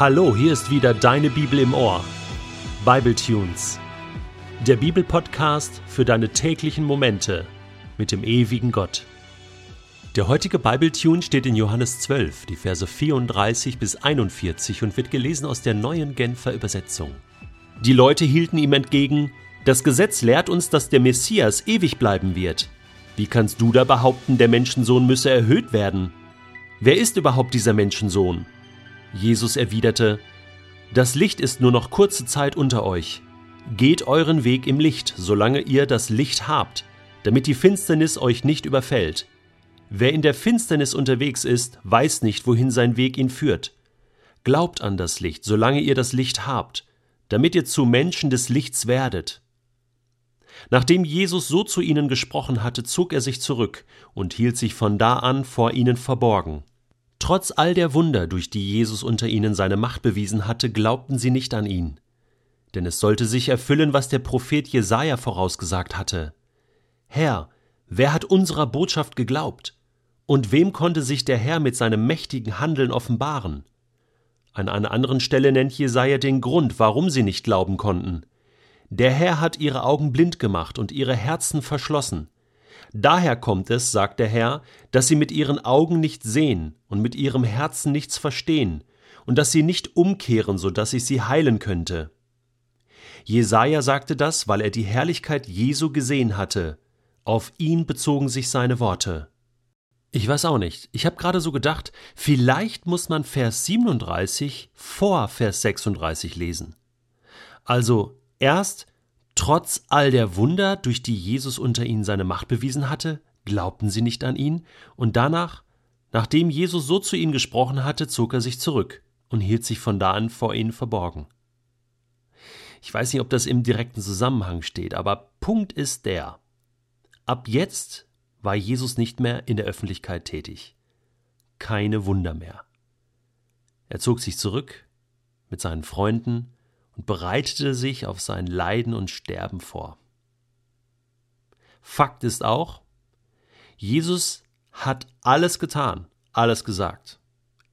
Hallo, hier ist wieder deine Bibel im Ohr. Bible Tunes. Der Bibelpodcast für deine täglichen Momente mit dem ewigen Gott. Der heutige Bible Tune steht in Johannes 12, die Verse 34 bis 41 und wird gelesen aus der neuen Genfer Übersetzung. Die Leute hielten ihm entgegen: Das Gesetz lehrt uns, dass der Messias ewig bleiben wird. Wie kannst du da behaupten, der Menschensohn müsse erhöht werden? Wer ist überhaupt dieser Menschensohn? Jesus erwiderte, Das Licht ist nur noch kurze Zeit unter euch. Geht euren Weg im Licht, solange ihr das Licht habt, damit die Finsternis euch nicht überfällt. Wer in der Finsternis unterwegs ist, weiß nicht, wohin sein Weg ihn führt. Glaubt an das Licht, solange ihr das Licht habt, damit ihr zu Menschen des Lichts werdet. Nachdem Jesus so zu ihnen gesprochen hatte, zog er sich zurück und hielt sich von da an vor ihnen verborgen. Trotz all der Wunder, durch die Jesus unter ihnen seine Macht bewiesen hatte, glaubten sie nicht an ihn. Denn es sollte sich erfüllen, was der Prophet Jesaja vorausgesagt hatte. Herr, wer hat unserer Botschaft geglaubt? Und wem konnte sich der Herr mit seinem mächtigen Handeln offenbaren? An einer anderen Stelle nennt Jesaja den Grund, warum sie nicht glauben konnten. Der Herr hat ihre Augen blind gemacht und ihre Herzen verschlossen, Daher kommt es, sagt der Herr, dass sie mit ihren Augen nicht sehen und mit ihrem Herzen nichts verstehen und dass sie nicht umkehren, so dass ich sie heilen könnte. Jesaja sagte das, weil er die Herrlichkeit Jesu gesehen hatte. Auf ihn bezogen sich seine Worte. Ich weiß auch nicht. Ich habe gerade so gedacht, vielleicht muss man Vers 37 vor Vers 36 lesen. Also erst Trotz all der Wunder, durch die Jesus unter ihnen seine Macht bewiesen hatte, glaubten sie nicht an ihn, und danach, nachdem Jesus so zu ihnen gesprochen hatte, zog er sich zurück und hielt sich von da an vor ihnen verborgen. Ich weiß nicht, ob das im direkten Zusammenhang steht, aber Punkt ist der. Ab jetzt war Jesus nicht mehr in der Öffentlichkeit tätig. Keine Wunder mehr. Er zog sich zurück mit seinen Freunden und bereitete sich auf sein Leiden und Sterben vor. Fakt ist auch, Jesus hat alles getan, alles gesagt.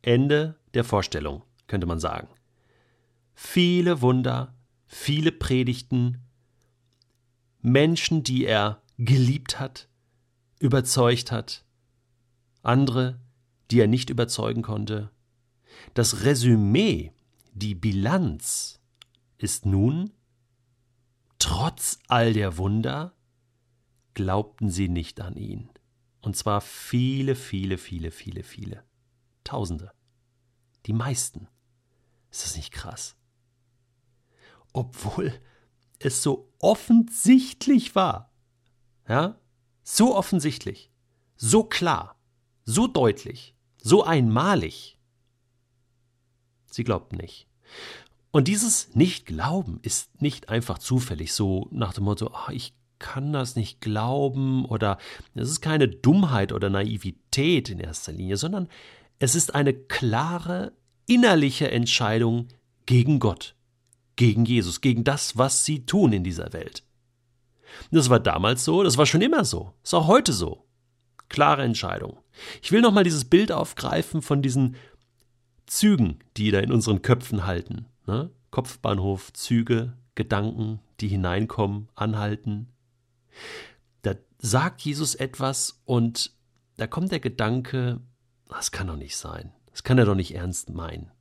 Ende der Vorstellung, könnte man sagen. Viele Wunder, viele Predigten, Menschen, die er geliebt hat, überzeugt hat, andere, die er nicht überzeugen konnte. Das Resümee, die Bilanz ist nun, trotz all der Wunder, glaubten sie nicht an ihn. Und zwar viele, viele, viele, viele, viele. Tausende. Die meisten. Ist das nicht krass? Obwohl es so offensichtlich war. Ja? So offensichtlich. So klar. So deutlich. So einmalig. Sie glaubten nicht. Und dieses Nicht-Glauben ist nicht einfach zufällig, so nach dem Motto, oh, ich kann das nicht glauben oder es ist keine Dummheit oder Naivität in erster Linie, sondern es ist eine klare innerliche Entscheidung gegen Gott, gegen Jesus, gegen das, was sie tun in dieser Welt. Das war damals so, das war schon immer so, ist auch heute so. Klare Entscheidung. Ich will nochmal dieses Bild aufgreifen von diesen Zügen, die da in unseren Köpfen halten. Ne? Kopfbahnhof, Züge, Gedanken, die hineinkommen, anhalten. Da sagt Jesus etwas und da kommt der Gedanke, das kann doch nicht sein. Das kann er doch nicht ernst meinen.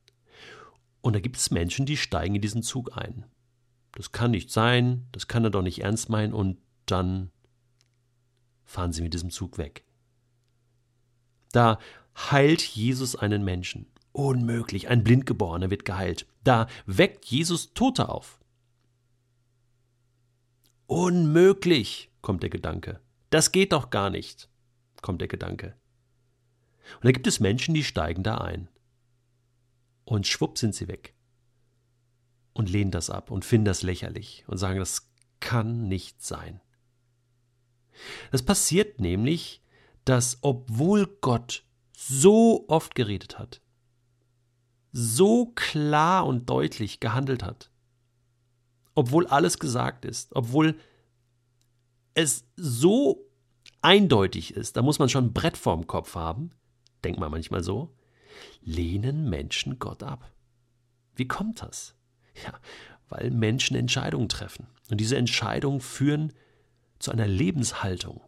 Und da gibt es Menschen, die steigen in diesen Zug ein. Das kann nicht sein, das kann er doch nicht ernst meinen und dann fahren sie mit diesem Zug weg. Da heilt Jesus einen Menschen. Unmöglich, ein Blindgeborener wird geheilt. Da weckt Jesus Tote auf. Unmöglich, kommt der Gedanke. Das geht doch gar nicht, kommt der Gedanke. Und da gibt es Menschen, die steigen da ein. Und schwupp sind sie weg. Und lehnen das ab und finden das lächerlich und sagen, das kann nicht sein. Das passiert nämlich, dass obwohl Gott so oft geredet hat, so klar und deutlich gehandelt hat. Obwohl alles gesagt ist, obwohl es so eindeutig ist, da muss man schon ein Brett vorm Kopf haben, denkt man manchmal so, lehnen Menschen Gott ab. Wie kommt das? Ja, weil Menschen Entscheidungen treffen. Und diese Entscheidungen führen zu einer Lebenshaltung,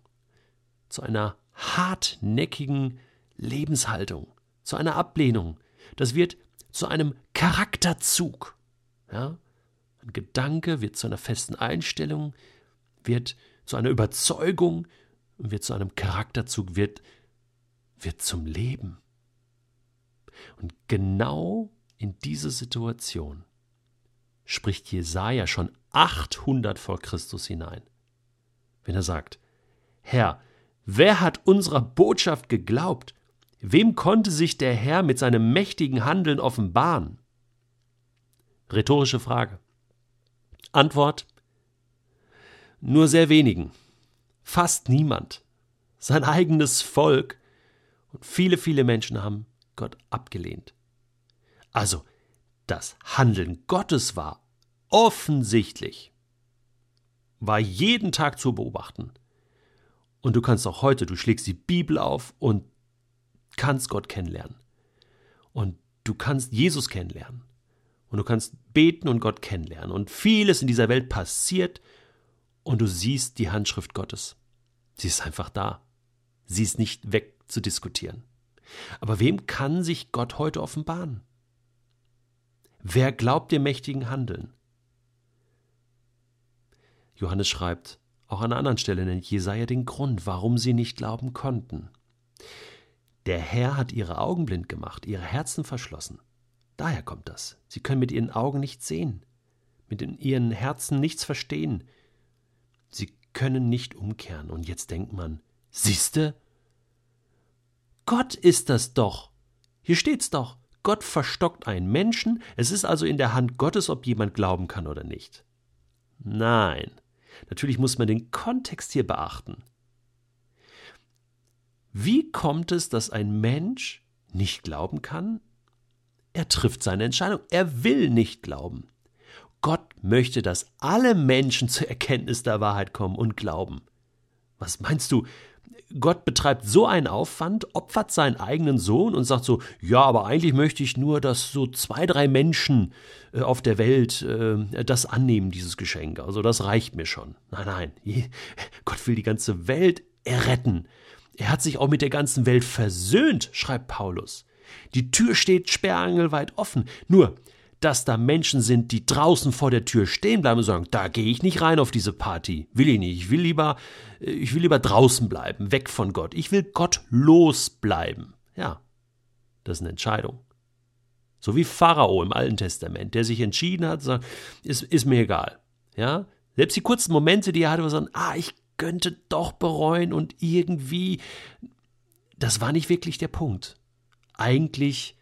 zu einer hartnäckigen Lebenshaltung, zu einer Ablehnung. Das wird zu einem Charakterzug. Ja? Ein Gedanke wird zu einer festen Einstellung, wird zu einer Überzeugung und wird zu einem Charakterzug, wird, wird zum Leben. Und genau in diese Situation spricht Jesaja schon 800 vor Christus hinein. Wenn er sagt: Herr, wer hat unserer Botschaft geglaubt? Wem konnte sich der Herr mit seinem mächtigen Handeln offenbaren? Rhetorische Frage. Antwort: Nur sehr wenigen, fast niemand. Sein eigenes Volk und viele, viele Menschen haben Gott abgelehnt. Also, das Handeln Gottes war offensichtlich, war jeden Tag zu beobachten. Und du kannst auch heute, du schlägst die Bibel auf und kannst Gott kennenlernen. Und du kannst Jesus kennenlernen. Und du kannst beten und Gott kennenlernen. Und vieles in dieser Welt passiert und du siehst die Handschrift Gottes. Sie ist einfach da. Sie ist nicht wegzudiskutieren. Aber wem kann sich Gott heute offenbaren? Wer glaubt dem mächtigen Handeln? Johannes schreibt, auch an einer anderen Stelle nennt Jesaja den Grund, warum sie nicht glauben konnten. Der Herr hat ihre Augen blind gemacht, ihre Herzen verschlossen. Daher kommt das. Sie können mit ihren Augen nichts sehen, mit ihren Herzen nichts verstehen. Sie können nicht umkehren. Und jetzt denkt man, siehste? Gott ist das doch. Hier steht's doch. Gott verstockt einen Menschen, es ist also in der Hand Gottes, ob jemand glauben kann oder nicht. Nein, natürlich muss man den Kontext hier beachten. Wie kommt es, dass ein Mensch nicht glauben kann? Er trifft seine Entscheidung. Er will nicht glauben. Gott möchte, dass alle Menschen zur Erkenntnis der Wahrheit kommen und glauben. Was meinst du? Gott betreibt so einen Aufwand, opfert seinen eigenen Sohn und sagt so, ja, aber eigentlich möchte ich nur, dass so zwei, drei Menschen äh, auf der Welt äh, das annehmen, dieses Geschenk. Also das reicht mir schon. Nein, nein, Gott will die ganze Welt erretten. Er hat sich auch mit der ganzen Welt versöhnt, schreibt Paulus. Die Tür steht sperrangelweit offen. Nur, dass da Menschen sind, die draußen vor der Tür stehen bleiben und sagen, da gehe ich nicht rein auf diese Party. Will ich nicht. Ich will lieber, äh, ich will lieber draußen bleiben, weg von Gott. Ich will Gott losbleiben. Ja, das ist eine Entscheidung. So wie Pharao im Alten Testament, der sich entschieden hat, sagt, ist, ist mir egal. Ja, selbst die kurzen Momente, die er hatte, wo er sagt, ah, ich könnte doch bereuen und irgendwie, das war nicht wirklich der Punkt. Eigentlich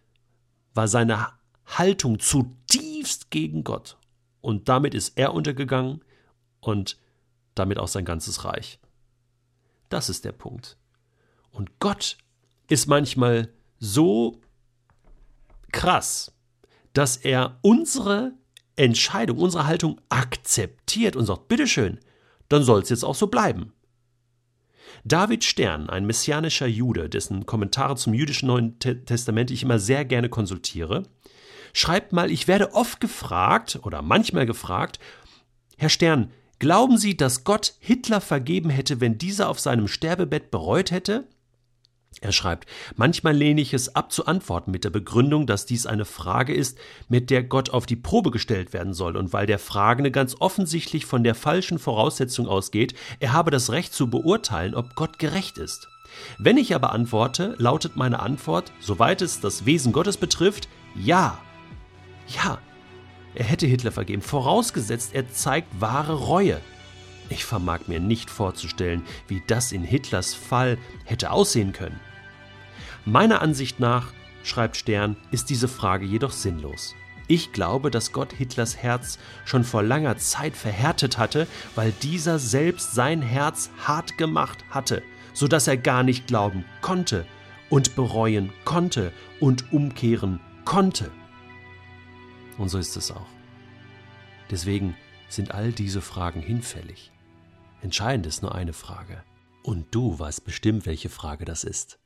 war seine Haltung zutiefst gegen Gott. Und damit ist er untergegangen und damit auch sein ganzes Reich. Das ist der Punkt. Und Gott ist manchmal so krass, dass er unsere Entscheidung, unsere Haltung akzeptiert und sagt, bitteschön, dann soll es jetzt auch so bleiben. David Stern, ein messianischer Jude, dessen Kommentare zum jüdischen Neuen Testament ich immer sehr gerne konsultiere, schreibt mal, ich werde oft gefragt oder manchmal gefragt, Herr Stern, glauben Sie, dass Gott Hitler vergeben hätte, wenn dieser auf seinem Sterbebett bereut hätte? Er schreibt, manchmal lehne ich es ab zu antworten mit der Begründung, dass dies eine Frage ist, mit der Gott auf die Probe gestellt werden soll und weil der Fragende ganz offensichtlich von der falschen Voraussetzung ausgeht, er habe das Recht zu beurteilen, ob Gott gerecht ist. Wenn ich aber antworte, lautet meine Antwort, soweit es das Wesen Gottes betrifft, ja. Ja, er hätte Hitler vergeben, vorausgesetzt, er zeigt wahre Reue. Ich vermag mir nicht vorzustellen, wie das in Hitlers Fall hätte aussehen können. Meiner Ansicht nach, schreibt Stern, ist diese Frage jedoch sinnlos. Ich glaube, dass Gott Hitlers Herz schon vor langer Zeit verhärtet hatte, weil dieser selbst sein Herz hart gemacht hatte, so dass er gar nicht glauben konnte und bereuen konnte und umkehren konnte. Und so ist es auch. Deswegen sind all diese Fragen hinfällig. Entscheidend ist nur eine Frage. Und du weißt bestimmt, welche Frage das ist.